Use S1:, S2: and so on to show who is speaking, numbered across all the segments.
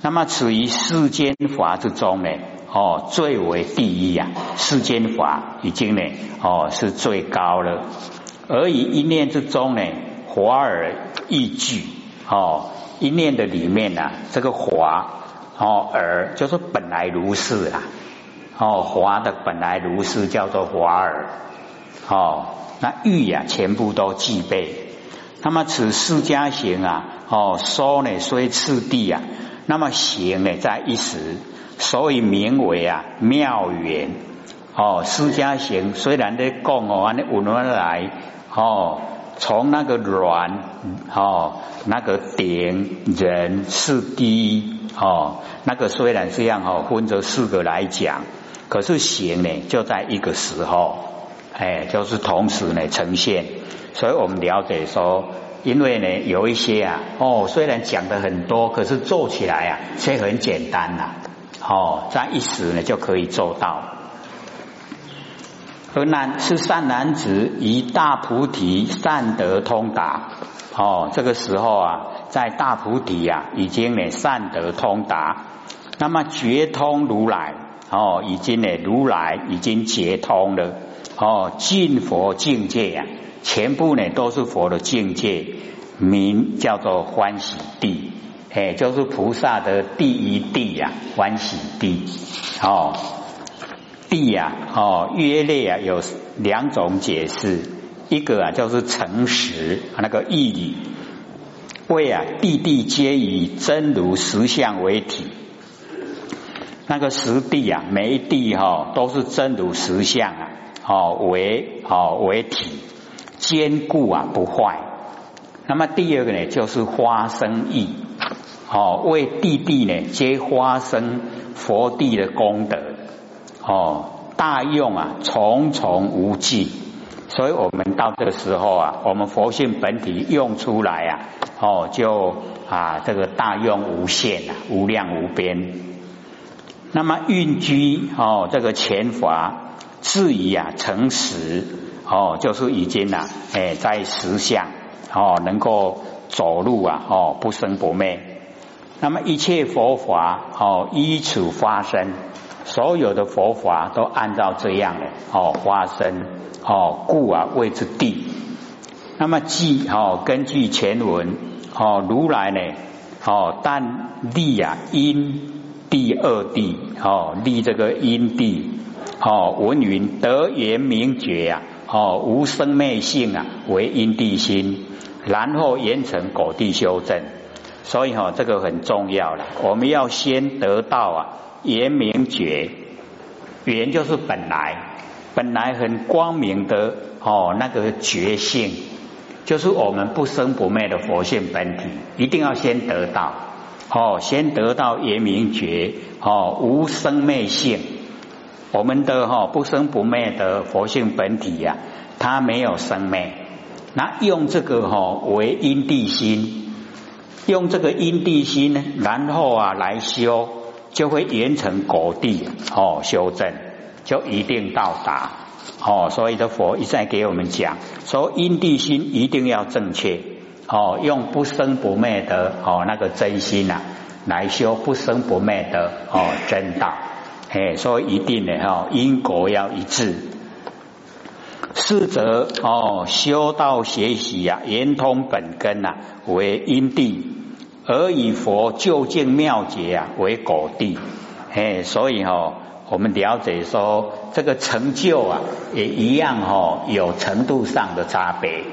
S1: 那么处于世间法之中呢，哦，最为第一呀，世间法已经呢，哦，是最高了。而以一念之中呢，华而易聚，哦，一念的里面呢，这个华，哦，而就是本来如是啦，哦，华的本来如是叫做华而，哦，那欲呀，全部都具备。那么此释迦行啊，哦，说呢虽次第啊，那么行呢在一时，所以名为啊妙缘。哦，释迦行虽然在讲哦，那闻来哦，从那个软哦，那个顶人是第哦，那个虽然这样哦，分着四个来讲，可是行呢就在一个时候，哎，就是同时呢呈现。所以我们了解说，因为呢有一些啊，哦，虽然讲的很多，可是做起来啊却很简单呐，哦，在一时呢就可以做到。而男是善男子，以大菩提善德通达，哦，这个时候啊，在大菩提啊，已经呢善德通达，那么觉通如来，哦，已经呢如来已经觉通了，哦，尽佛境界呀。全部呢都是佛的境界，名叫做欢喜地，哎，就是菩萨的第一地呀，欢喜地。哦，地呀，哦，约略啊有两种解释，一个啊就是诚实那个义，为啊地地皆以真如实相为体，那个实地啊，每一地哈都是真如实相啊，哦为哦为体。坚固啊，不坏。那么第二个呢，就是花生意，哦，为地地呢接花生佛地的功德，哦，大用啊，重重无尽。所以我们到这个时候啊，我们佛性本体用出来啊，哦，就啊这个大用无限啊，无量无边。那么运居哦，这个前法至于啊，诚实。哦，就是已经呐，哎，在实相哦，能够走路啊，哦，不生不灭。那么一切佛法哦，依此发生，所有的佛法都按照这样的哦发生哦，故啊谓之地。那么即哦，根据前文哦，如来呢哦，但立啊因地二地哦，立这个因地哦，文云得言明觉呀。哦，无生灭性啊，为因地心，然后严成果地修正。所以哈，这个很重要了。我们要先得到啊，言明觉，言就是本来，本来很光明的哦，那个觉性，就是我们不生不灭的佛性本体，一定要先得到。哦，先得到言明觉，哦，无生灭性。我们的哈不生不灭的佛性本体呀，它没有生灭。那用这个哈为因地心，用这个因地心呢，然后啊来修，就会圆成果地哦修正，就一定到达哦。所以的佛一再给我们讲，说因地心一定要正确哦，用不生不灭的哦那个真心呐来修不生不灭的哦真道。哎，所以一定的哈，因果要一致。四则哦，修道学习呀，圆通本根呐，为因地；而以佛究竟妙解啊，为果地。哎，所以哈，我们了解说，这个成就啊，也一样哈，有程度上的差别。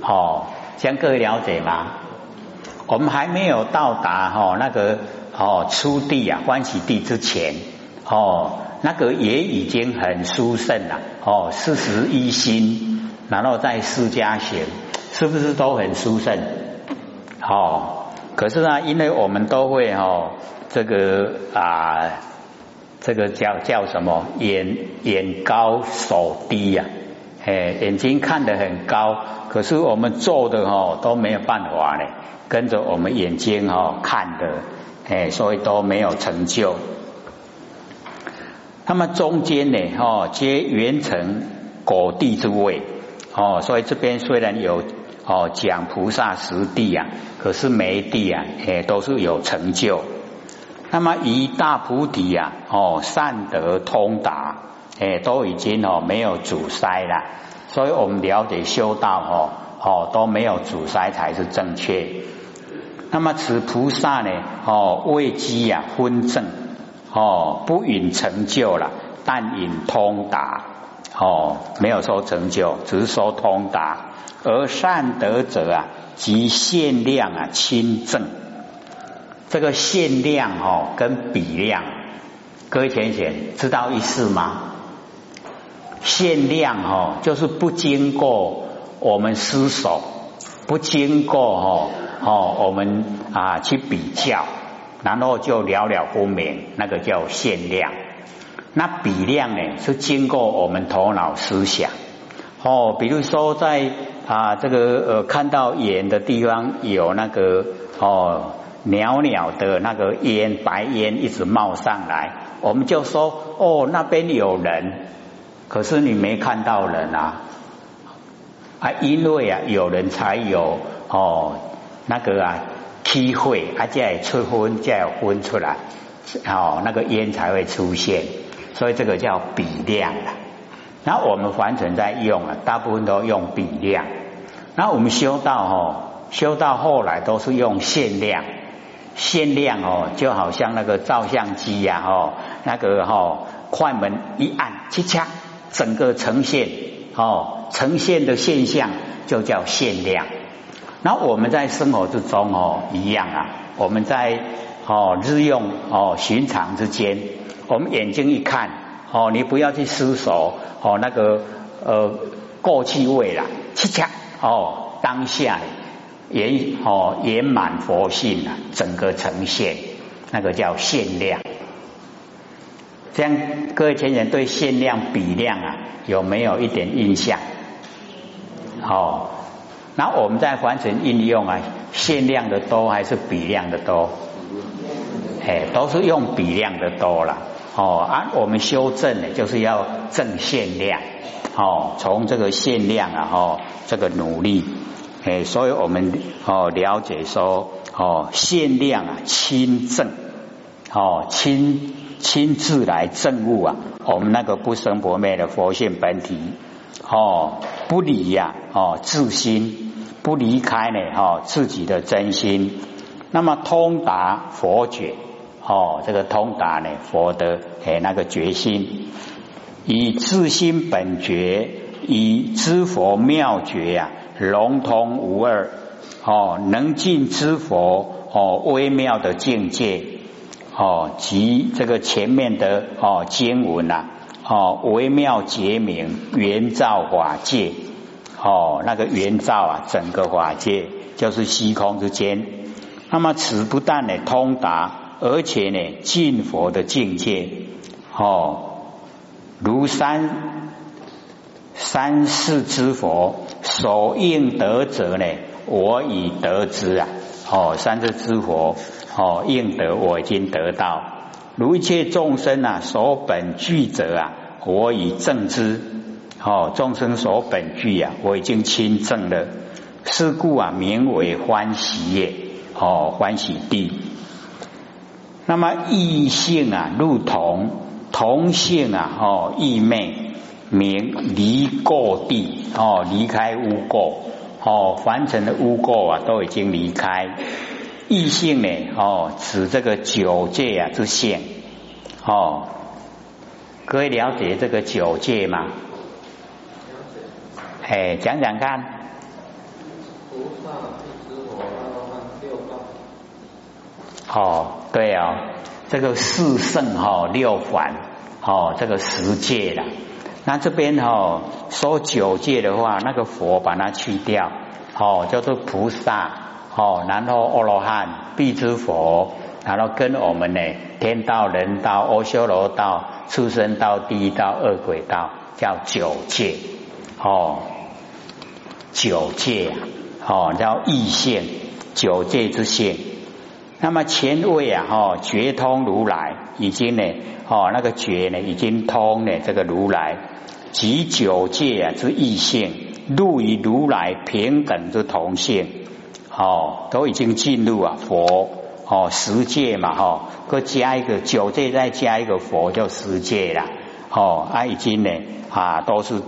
S1: 哦，像各位了解吗？我们还没有到达哈那个哦初地啊，欢喜地之前。哦，那个也已经很殊胜了。哦，四十一心，然后在释迦行，是不是都很殊胜？哦，可是呢，因为我们都会哦，这个啊，这个叫叫什么？眼眼高手低呀，哎，眼睛看得很高，可是我们做的哦都没有办法呢，跟着我们眼睛哦看的，哎，所以都没有成就。那么中间呢，哦，皆圆成果地之位，哦，所以这边虽然有哦讲菩萨实地啊，可是每地啊，也，都是有成就。那么以大菩提啊，哦，善德通达，哎，都已经哦没有阻塞了。所以我们了解修道哦，哦都没有阻塞才是正确。那么此菩萨呢，哦未积呀分正，哦不允成就了，但允通达，哦没有说成就，只是说通达。而善德者啊，即限量啊亲正。这个限量哦跟比量，各位浅显知道意思吗？限量哦，就是不经过我们思索，不经过哦哦我们啊去比较，然后就了了分明，那个叫限量。那比量呢，是经过我们头脑思想哦，比如说在啊这个呃看到眼的地方有那个哦袅袅的那个烟白烟一直冒上来，我们就说哦那边有人。可是你没看到人啊啊，因为啊有人才有哦那个啊机会，啊才出分，才有分出来哦那个烟才会出现，所以这个叫比量的。那我们凡尘在用啊，大部分都用比量。那我们修道哦，修到后来都是用限量，限量哦，就好像那个照相机呀哦，那个哦快门一按，七嚓。整个呈现哦，呈现的现象就叫限量。那我们在生活之中哦一样啊，我们在哦日用哦寻常之间，我们眼睛一看哦，你不要去思索哦那个呃过去未来，恰恰哦当下圆哦圆满佛性啊，整个呈现那个叫限量。这样，各位前人对限量比量啊，有没有一点印象？好，那我们在凡尘应用啊，限量的多还是比量的多？哎，都是用比量的多了。哦，啊，我们修正呢，就是要正限量。哦，从这个限量啊，哦，这个努力，哎，所以我们哦了解说，哦，限量啊，亲正，哦，亲。亲自来证悟啊，我们那个不生不灭的佛性本体哦，不离呀哦，自心不离开呢哦，自己的真心，那么通达佛觉哦，这个通达呢佛的哎那个决心，以自心本觉，以知佛妙觉呀，融通无二哦，能尽知佛哦微妙的境界。哦，及这个前面的哦经文呐，哦微妙结明，圆照法界，哦那个圆照啊，整个法界就是虚空之间。那么此不但呢通达，而且呢进佛的境界，哦如三三世之佛所应得者呢，我已得之啊。哦，三世之佛。哦，应得我已经得到，如一切众生啊，所本具者啊，我已证之。哦，众生所本具啊，我已经亲证了。是故啊，名为欢喜业。哦，欢喜地。那么异性啊，入同同性啊，哦，异昧名离垢地。哦，离开污垢。哦，凡尘的污垢啊，都已经离开。异性呢？哦，指这个九界啊之性。哦，各位了解这个九界吗？哎，讲讲看。哦，对哦，这个四圣哈六凡，哦，这个十界了。那这边哈说九界的话，那个佛把它去掉，哦，叫做菩萨。哦，然后阿罗汉、必知佛，然后跟我们呢，天道、人道、阿修罗道、畜生道、地道、恶鬼道，叫九界。哦，九界，哦，叫异性，九界之性。那么前位啊，哦，觉通如来已经呢，哦，那个觉呢，已经通呢，这个如来即九界啊之异性，入于如来平等之同性。哦，都已经进入啊佛哦十界嘛哈，各加一个九界，再加一个佛就十界了。哦，啊已经呢啊都是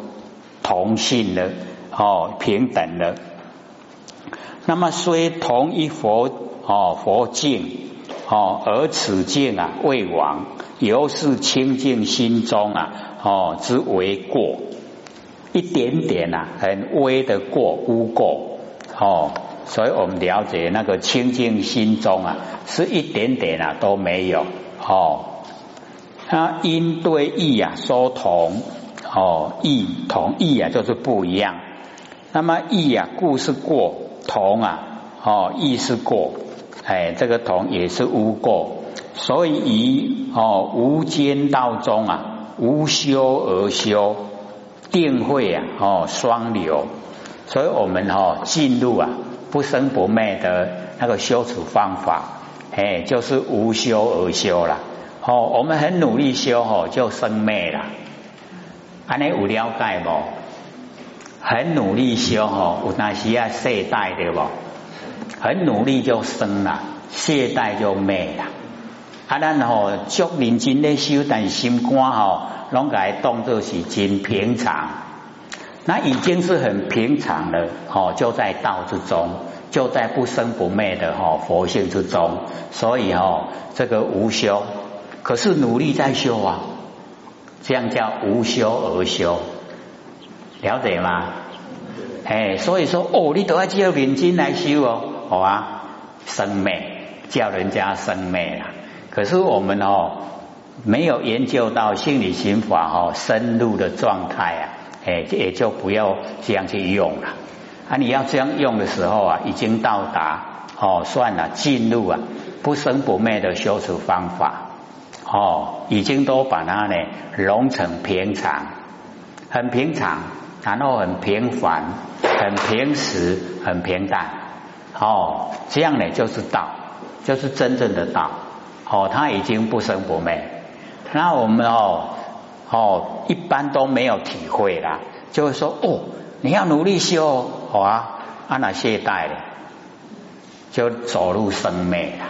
S1: 同性的哦平等的。那么虽同一佛哦佛境哦，而此境啊未亡，犹是清净心中啊哦之为过。一点点呐，很微的过污垢哦，所以我们了解那个清净心中啊，是一点点啊都没有哦。那因对义啊说同哦，义同义啊就是不一样。那么义啊故是过，同啊哦义是过，哎这个同也是无过，所以以哦无间道中啊无修而修。定慧啊，哦，双流，所以我们哦进入啊不生不灭的那个修持方法，哎，就是无修而修了。哦，我们很努力修哦，就生灭了。安尼有了解不？很努力修哦，有那些啊懈怠的不？很努力就生了，懈怠就灭了。啊，咱哦足认真咧修，但心肝吼。拢改动作是真平常，那已经是很平常了，哦，就在道之中，就在不生不灭的哈佛性之中，所以哦，这个无修，可是努力在修啊，这样叫无修而修，了解吗？哎，所以说哦，你都要叫认真来修哦，好啊，生灭叫人家生灭啊，可是我们哦。没有研究到心理心法哦深入的状态啊，哎，也就不要这样去用了啊！你要这样用的时候啊，已经到达哦，算了，进入啊不生不灭的修持方法哦，已经都把它呢融成平常，很平常，然后很平凡，很平实，很平淡哦，这样呢就是道，就是真正的道哦，它已经不生不灭。那我们哦哦，一般都没有体会啦，就会说哦，你要努力修，好啊，阿那懈怠了，就走入生灭了。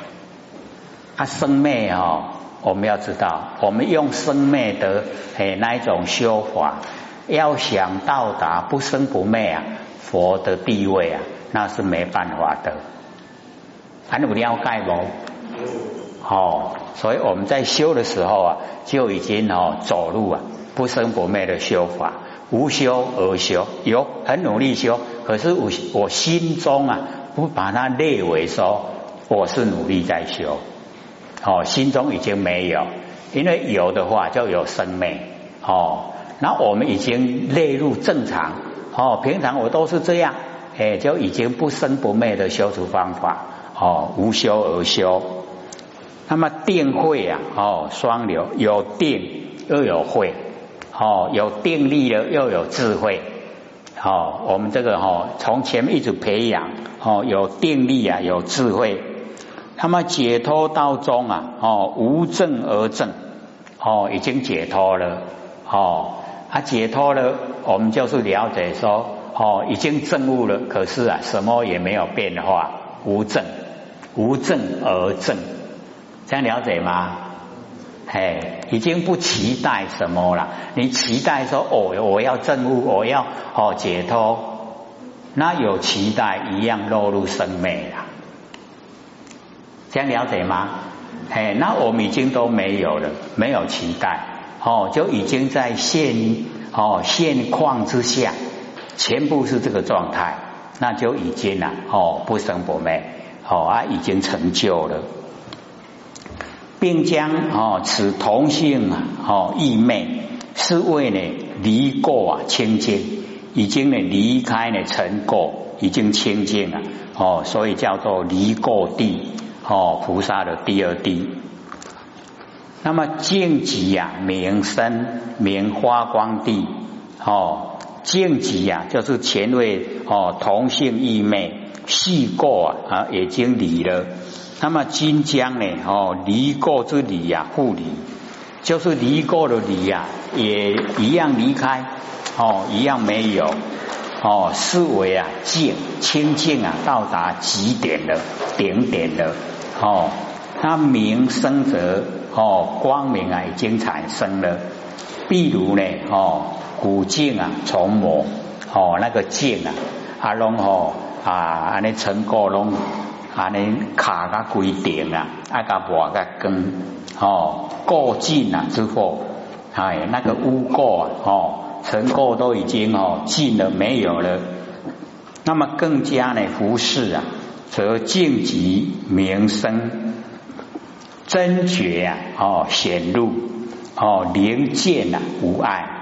S1: 啊，生灭哦，我们要知道，我们用生灭的诶那一种修法，要想到达不生不灭啊，佛的地位啊，那是没办法的。还有了解不？哦。所以我们在修的时候啊，就已经哦走入啊不生不灭的修法，无修而修，有很努力修，可是我我心中啊不把它列为说我是努力在修，哦心中已经没有，因为有的话就有生灭哦，那我们已经列入正常哦，平常我都是这样，哎就已经不生不灭的修持方法哦，无修而修。那么定慧啊，哦，双流有定又有慧，哦，有定力了又有智慧，哦，我们这个哈从前面一直培养，哦，有定力啊，有智慧，那么解脱道中啊，哦，无证而证，哦，已经解脱了，哦，啊，解脱了，我们就是了解说，哦，已经证悟了，可是啊，什么也没有变化，无证，无证而证。这样了解吗？哎，已经不期待什么了。你期待说哦，我要证悟，我要哦解脱，那有期待一样落入生灭了。这样了解吗？哎，那我们已经都没有了，没有期待哦，就已经在现哦现况之下，全部是这个状态，那就已经了哦不生不灭哦啊已经成就了。并将哦此同性啊哦异昧是为呢离垢啊清净，已经呢离开呢尘垢，已经清净了哦，所以叫做离垢地哦菩萨的第二地。那么净极呀名生名花光地哦净极呀就是前位哦同性异昧细垢啊啊已经离了。那么金江呢？哦，离过这里呀，护离，就是离过的离呀，也一样离开，哦，一样没有，哦，思维啊，静清净啊，到达极点了，顶点了，哦，那明生者哦，光明啊已经产生了。譬如呢哦，古镜啊，重磨哦，那个镜啊，阿龙哦啊，安尼成果龙安尼卡个规定啊，啊个磨个根哦，过尽啊之后，哎，那个污垢啊哦，尘垢都已经哦尽了没有了。那么更加呢，服饰啊，则净极名声真觉啊，哦显露哦灵见啊无碍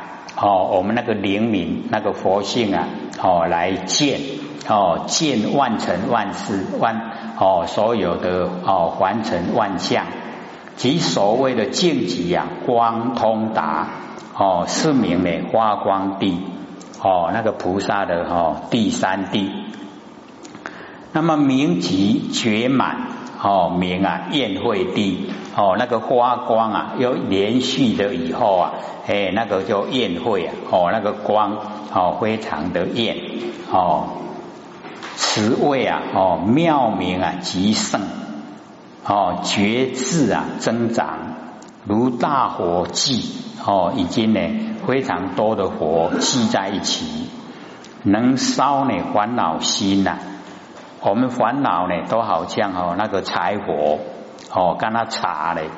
S1: 哦，我们那个灵敏那个佛性啊，哦来见哦见万尘万事万哦所有的哦凡尘万象即所谓的净极啊光通达哦是名的花光地。哦，那个菩萨的哦，第三地，那么明极觉满哦，明啊宴会地哦，那个花光啊，又连续的以后啊，哎，那个叫宴会啊，哦，那个光哦，非常的艳哦，慈位啊，哦，妙明啊，极盛哦，觉智啊，增长如大火祭哦，已经呢。非常多的火聚在一起，能烧呢烦恼心呐。我们烦恼呢都好像哦那个柴火哦，跟他茶嘞，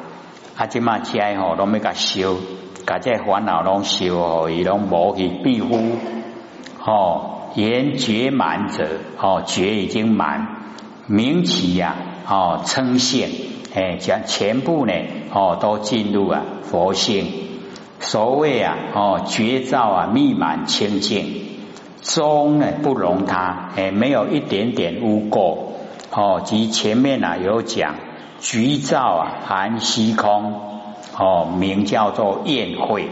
S1: 啊即嘛柴吼都没甲烧，甲这烦恼拢烧哦，伊拢无去庇护哦。言觉满者哦，觉已经满，名起呀哦称现哎，将全部呢哦都进入啊佛性。所谓啊，哦，绝照啊，密满清净，中呢不容他，哎，没有一点点污垢，哦，及前面啊有讲，局照啊含虚空，哦，名叫做宴会，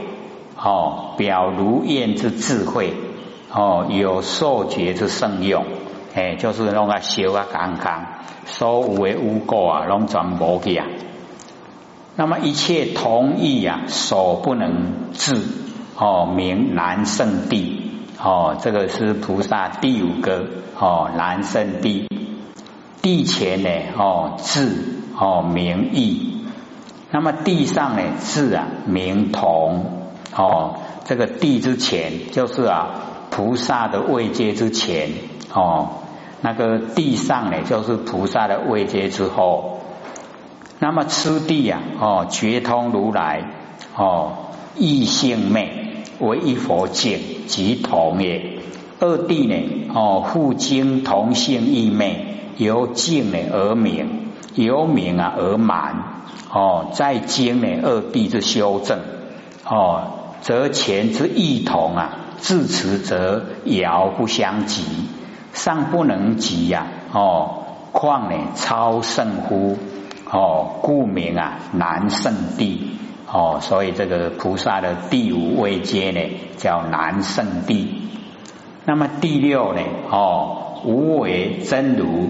S1: 哦，表如宴之智慧，哦，有受觉之圣用，哎，就是弄个修啊刚刚，所有的污垢啊，拢全部去啊。那么一切同意呀，所不能治哦，名难胜地哦，这个是菩萨第五个哦，南胜地地前呢哦，智哦名义，那么地上呢智啊名同。哦，这个地之前就是啊菩萨的位阶之前。哦，那个地上呢就是菩萨的位阶之后。那么吃地呀，哦，觉通如来，哦，异性昧为一佛境，即同也。二地呢，哦，互经同性异昧，由境呢而明，由明啊而满，哦，在经呢二地之修正，哦，则前之异同啊，至此则遥不相及，尚不能及呀，哦，况呢超胜乎？哦，故名啊南圣地哦，所以这个菩萨的第五位阶呢叫南圣地。那么第六呢哦，无为真如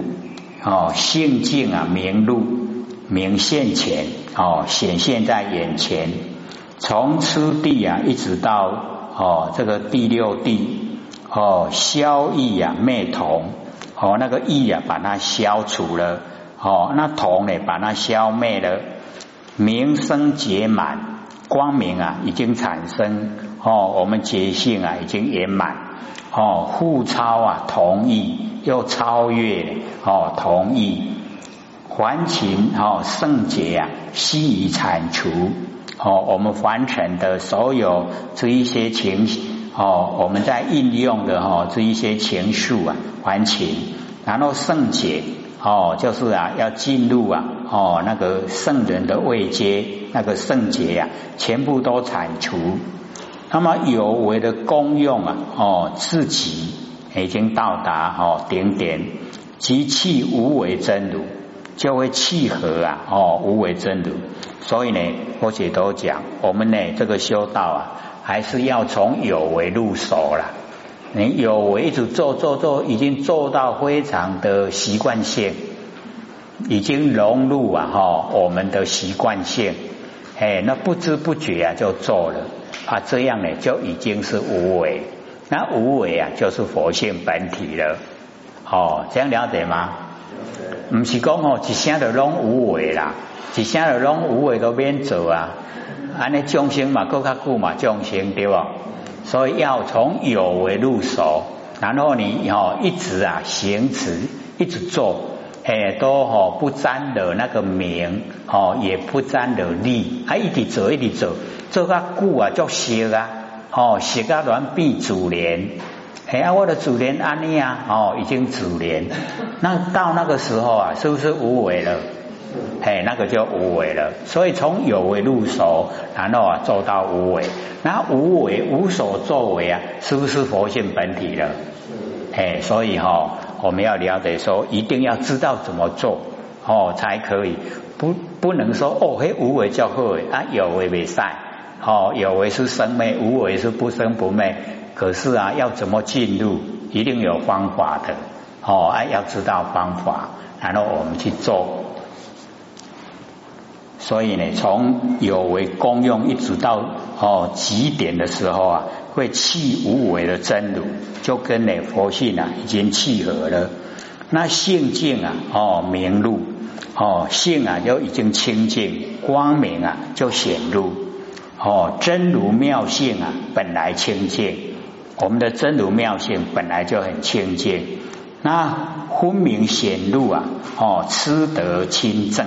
S1: 哦，性境啊明露明现前哦，显现在眼前。从此地啊一直到哦这个第六地哦，消异啊灭同哦，那个异啊把它消除了。哦，那同呢？把它消灭了，名声结满，光明啊已经产生。哦，我们觉性啊已经圆满。哦，互超啊，同意又超越。哦，同意还情哦，圣洁啊，悉已铲除。哦，我们凡尘的所有这一些情哦，我们在应用的哈这一些情愫啊，还情，然后圣洁。哦，就是啊，要进入啊，哦，那个圣人的位阶，那个圣洁呀，全部都铲除。那么有为的功用啊，哦，自己已经到达哦顶点，即气无为真如，就会契合啊，哦，无为真如。所以呢，我且都讲，我们呢这个修道啊，还是要从有为入手了。你有为一直做做做，已经做到非常的习惯性，已经融入啊哈我们的习惯性，哎，那不知不觉啊就做了。啊，这样呢就已经是无为，那无为啊就是佛性本体了，哦，这样了解吗？不是讲哦，一声就拢无为啦，一声就拢无为都免做啊。安尼众生嘛，更较久嘛，众生对不？所以要从有为入手，然后你哦一直啊行持，一直做，哎都哦不沾的那个名哦，也不沾的利，还一直做一直做，做个故啊就习啊，哦习啊乱必主连。哎呀，我的主连安利啊，哦已经主连，那到那个时候啊，是不是无为了？哎，那个就无为了。所以从有为入手，然后啊做到无为，那无为无所作为啊，是不是佛性本体了？哎，所以哈，我们要了解说，一定要知道怎么做哦，才可以不不能说哦，嘿无为叫好啊，有为为善哦，有为是生灭，无为是不生不灭。可是啊，要怎么进入，一定有方法的哦，哎，要知道方法，然后我们去做。所以呢，从有为功用一直到哦极点的时候啊，会弃无为的真如，就跟呢佛性啊已经契合了。那性净啊，哦明露，哦性啊就已经清净，光明啊就显露，哦真如妙性啊本来清净，我们的真如妙性本来就很清净，那分明显露啊，哦吃得清正。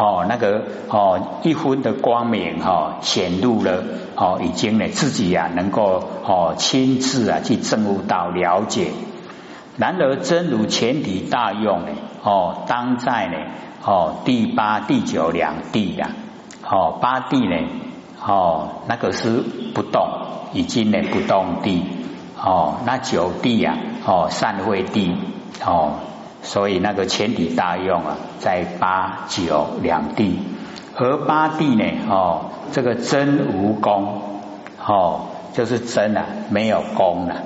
S1: 哦，那个哦，一分的光明哈显露了哦，已经呢自己呀能够哦亲自啊去证悟到了解。然而真如前提大用呢哦，当在呢哦第八第九两地呀哦八地呢哦那个是不动，已经呢不动地哦那九地呀哦善慧地哦。所以那个前提大用啊，在八九两地，而八地呢，哦，这个真无功，哦，就是真啊，没有功了。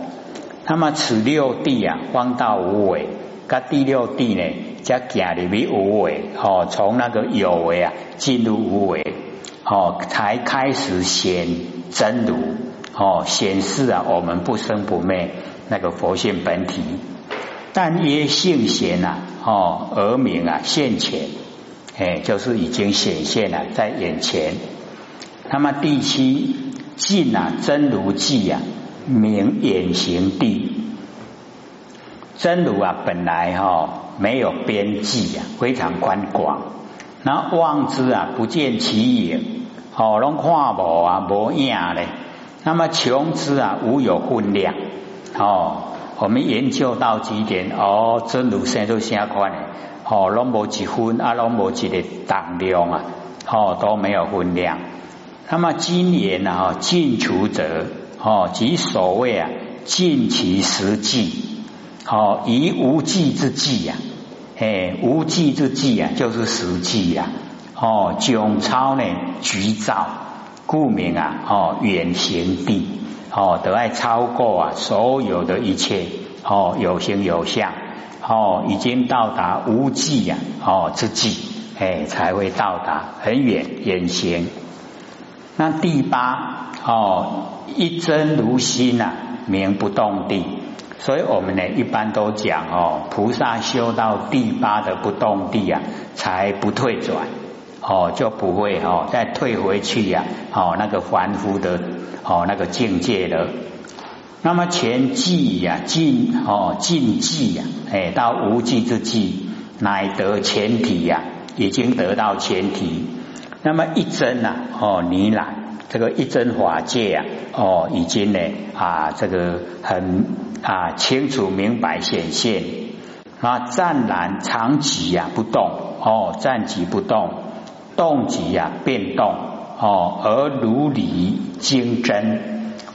S1: 那么此六地啊，方道无为，那第六地呢，加假里为无为，哦，从那个有为啊，进入无为，哦，才开始显真如，哦，显示啊，我们不生不灭那个佛性本体。但曰性显呐，哦，而名啊现前，哎，就是已经显现了在眼前。那么第七尽啊真如际啊名眼行地，真如啊本来哈没有边际啊，非常宽广。那望之啊不见其影，哦，拢看无啊无影嘞。那么穷之啊无有分量，哦。我们研究到几点？哦，真如生都相关的，哦，拢无几分啊，拢无几个当量啊，哦，都没有分量。那么今年呢？哈，尽除者，哦，即所谓啊，尽其实际，哦，以无际之际呀，哎，无际之际啊，就是实际呀，哦，迥超呢，局造，故名啊，哦，远行地。哦，得爱超过啊，所有的一切哦，有形有相哦，已经到达无际呀哦之际，哎，才会到达很远远行。那第八哦，一真如心呐，名不动地。所以我们呢，一般都讲哦，菩萨修到第八的不动地啊，才不退转。哦，就不会哦，再退回去呀，哦，那个凡夫的哦那个境界了。那么前际呀，尽哦尽际呀，哎，到无际之际，乃得前提呀，已经得到前提。那么一真呐，哦，你来这个一真法界呀，哦，已经呢啊，这个很啊清楚明白显现那，湛然长寂呀，不动哦，暂寂不动。动即呀变动哦，而如理精真，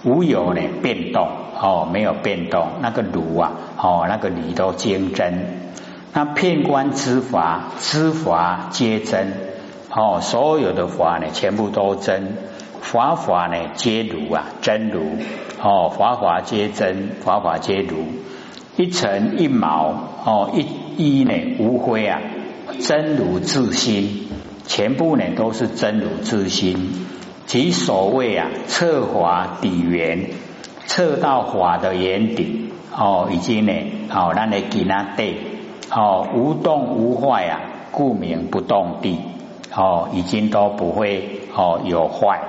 S1: 无有呢变动哦，没有变动，那个如啊哦，那个理都精真。那片观之法，知法皆真哦，所有的法呢，全部都真，法法呢皆如啊，真如哦，法法皆真，法法皆如，一尘一毛哦，一一呢无灰啊，真如自心。全部呢都是真如之心，即所谓啊测法底源，测到法的眼底哦，已经呢哦，咱的给那对哦，无动无坏啊，故名不动地。哦，已经都不会哦有坏。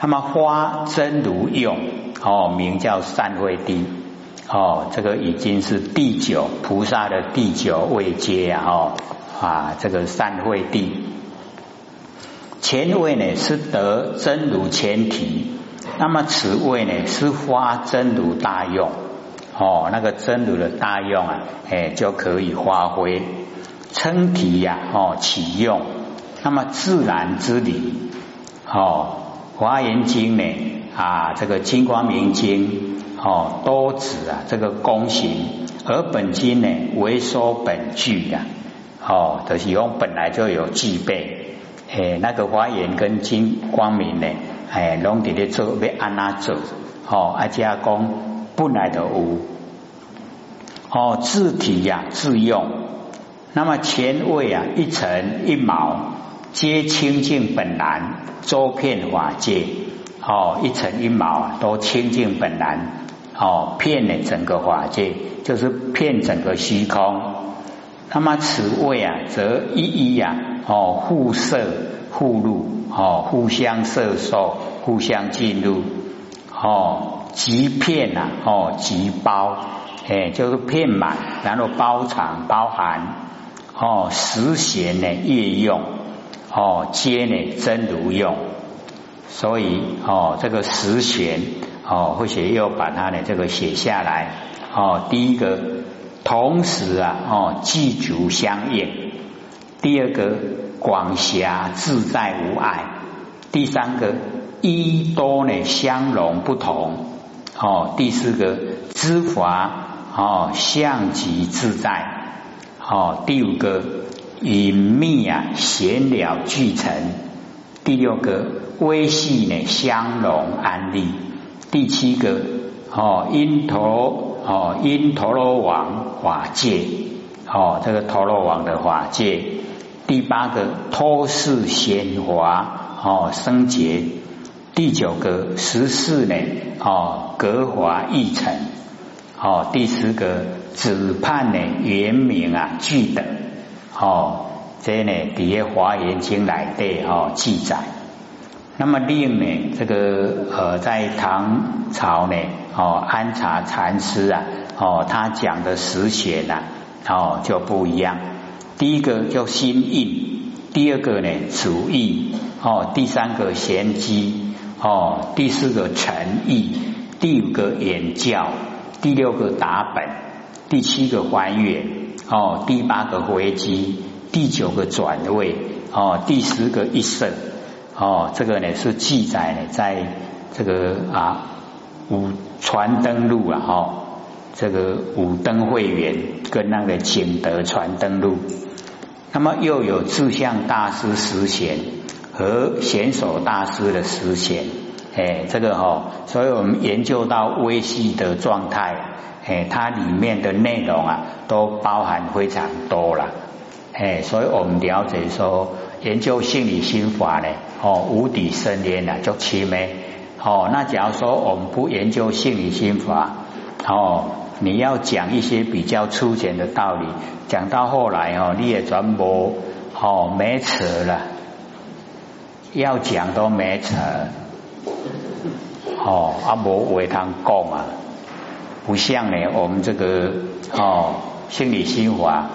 S1: 那么花真如用哦，名叫善慧地哦，这个已经是第九菩萨的第九位阶啊哦啊，这个善慧地前位呢是得真如前提，那么此位呢是发真如大用。哦，那个真如的大用啊，哎就可以发挥。称体呀，哦，启用，那么自然之理，哦，华严经呢，啊，这个金光明经，哦，都指啊这个功行，而本经呢为说本具呀，哦，都是用本来就有具备，诶，那个华严跟金光明呢，哎，拢伫咧做要安那做，哦，阿加工本来的有，哦，自体呀，自用。那么前位啊，一尘一毛皆清净本然，周遍法界。哦，一尘一毛都清净本然，哦，遍了整个法界，就是遍整个虚空。那么此位啊，则一一呀，哦，互摄互入，哦，互相摄受，互相进入，哦，即片呐，哦，即包，哎，就是片满，然后包藏包含。哦，实贤呢，业用哦，皆呢真如用，所以哦，这个实贤哦，或许又把它呢这个写下来哦。第一个，同时啊哦，具足相应；第二个，广狭自在无碍；第三个，一多呢相容不同；哦，第四个，知法哦相即自在。哦，第五个隐秘啊，闲了俱成；第六个微细呢，相融安利；第七个哦，因陀哦，因陀罗王。法界哦，这个陀罗王的法界；第八个托世显华哦，生劫；第九个十四呢哦，格华一成；哦，第十个。只判呢原名啊具等哦，这呢底下华严经来的哦记载。那么另呢这个呃在唐朝呢哦安察禅师啊哦他讲的实写呢哦就不一样。第一个叫心印，第二个呢主意哦，第三个玄机哦，第四个诚意，第五个言教，第六个打本。第七个还原哦，第八个回击，第九个转位哦，第十个一胜哦，这个呢是记载呢，在这个啊五传登录啊哈，这个五灯会员跟那个景德传灯录，那么又有智相大师实贤和贤手大师的实贤，哎，这个哈，所以我们研究到微细的状态。哎，它里面的内容啊，都包含非常多了。哎，所以我们了解说，研究心理心法呢，哦，无底深渊啊，就奇美。哦，那假如说我们不研究心理心法，哦，你要讲一些比较粗浅的道理，讲到后来哦，你也全部哦没扯了，要讲都没扯，哦，阿无为他讲啊。不像呢，我们这个哦，心理心法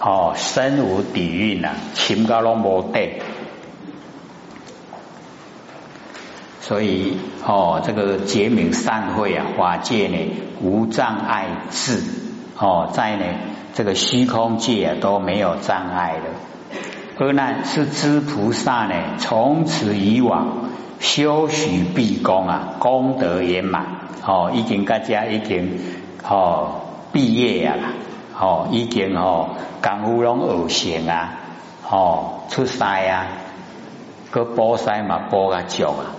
S1: 哦，身无底蕴呐，情高拢无得，所以哦，这个结明善会啊，法界呢无障碍智哦，在呢这个虚空界啊都没有障碍的。而呢是知菩萨呢，从此以往修许毕功啊，功德圆满。哦，已经大家已经哦毕业啊，哦已经哦功夫拢学成啊，哦出师啊，个波师嘛波个足啊，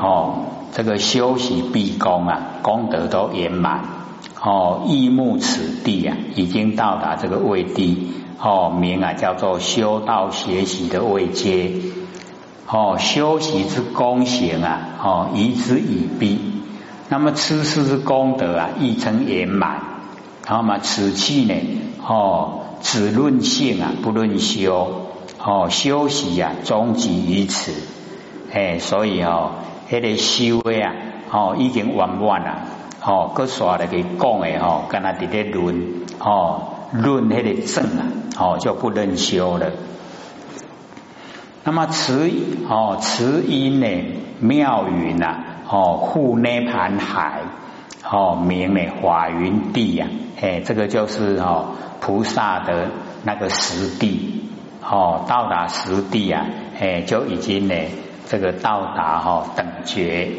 S1: 哦这个修习毕功啊，功德都圆满，哦义目此地啊，已经到达这个位地，哦名啊叫做修道学习的位阶，哦修习之功行啊，哦以之以毕。那么，此事之功德啊，亦称圆满。好嘛，此气呢，哦，只论性啊，不论修，哦，修习啊，终极于此，哎，所以哦，迄个修的啊，哦，已经完满了，哦，搁刷来给讲的哦，跟他直接论，哦，论迄个正啊，哦，就不能修了。那么慈哦，慈音呢，妙云呐，哦，护内盘海，哦，名呢华云地呀，哎，这个就是哦，菩萨的那个实地，哦，到达实地啊，哎，就已经呢，这个到达哈等觉。